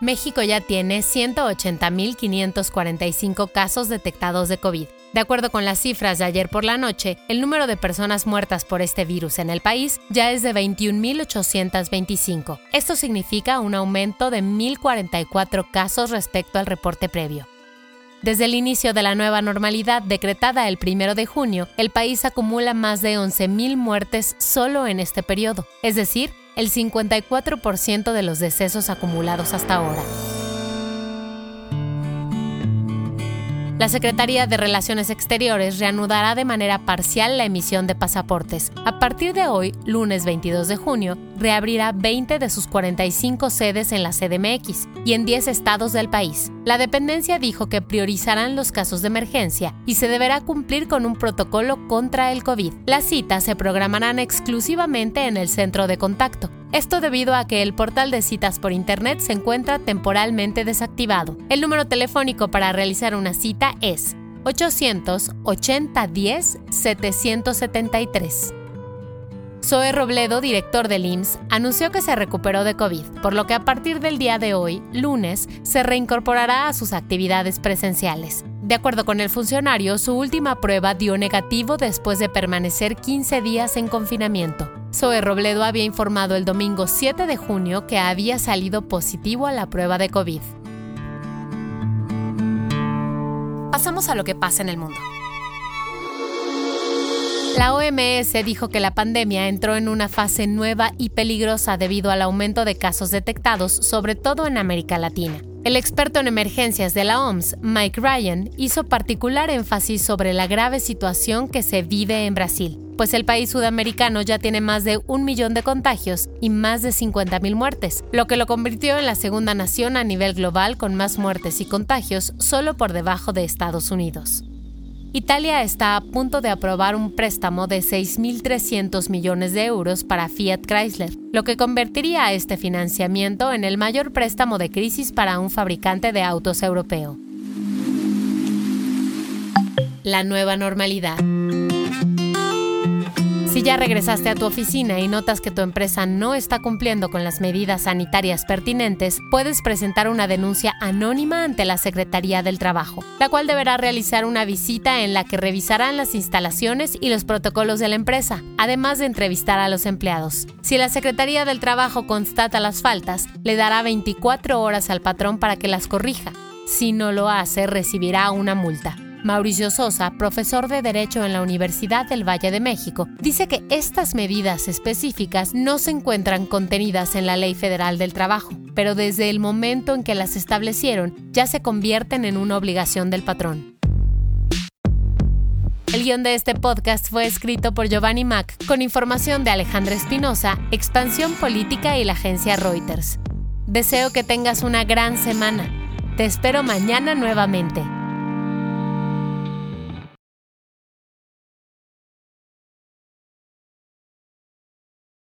México ya tiene 180.545 casos detectados de COVID. De acuerdo con las cifras de ayer por la noche, el número de personas muertas por este virus en el país ya es de 21.825. Esto significa un aumento de 1.044 casos respecto al reporte previo. Desde el inicio de la nueva normalidad decretada el 1 de junio, el país acumula más de 11.000 muertes solo en este periodo, es decir, el 54% de los decesos acumulados hasta ahora. La Secretaría de Relaciones Exteriores reanudará de manera parcial la emisión de pasaportes. A partir de hoy, lunes 22 de junio, reabrirá 20 de sus 45 sedes en la CDMX y en 10 estados del país. La dependencia dijo que priorizarán los casos de emergencia y se deberá cumplir con un protocolo contra el COVID. Las citas se programarán exclusivamente en el centro de contacto. Esto debido a que el portal de citas por Internet se encuentra temporalmente desactivado. El número telefónico para realizar una cita es 880 10 773. Zoe Robledo, director del IMSS, anunció que se recuperó de COVID, por lo que a partir del día de hoy, lunes, se reincorporará a sus actividades presenciales. De acuerdo con el funcionario, su última prueba dio negativo después de permanecer 15 días en confinamiento. Zoe Robledo había informado el domingo 7 de junio que había salido positivo a la prueba de COVID. Pasamos a lo que pasa en el mundo. La OMS dijo que la pandemia entró en una fase nueva y peligrosa debido al aumento de casos detectados, sobre todo en América Latina. El experto en emergencias de la OMS, Mike Ryan, hizo particular énfasis sobre la grave situación que se vive en Brasil, pues el país sudamericano ya tiene más de un millón de contagios y más de 50.000 muertes, lo que lo convirtió en la segunda nación a nivel global con más muertes y contagios solo por debajo de Estados Unidos. Italia está a punto de aprobar un préstamo de 6.300 millones de euros para Fiat Chrysler, lo que convertiría a este financiamiento en el mayor préstamo de crisis para un fabricante de autos europeo. La nueva normalidad. Si ya regresaste a tu oficina y notas que tu empresa no está cumpliendo con las medidas sanitarias pertinentes, puedes presentar una denuncia anónima ante la Secretaría del Trabajo, la cual deberá realizar una visita en la que revisarán las instalaciones y los protocolos de la empresa, además de entrevistar a los empleados. Si la Secretaría del Trabajo constata las faltas, le dará 24 horas al patrón para que las corrija. Si no lo hace, recibirá una multa. Mauricio Sosa, profesor de Derecho en la Universidad del Valle de México, dice que estas medidas específicas no se encuentran contenidas en la Ley Federal del Trabajo, pero desde el momento en que las establecieron ya se convierten en una obligación del patrón. El guion de este podcast fue escrito por Giovanni Mac con información de Alejandra Espinosa, Expansión Política y la agencia Reuters. Deseo que tengas una gran semana. Te espero mañana nuevamente.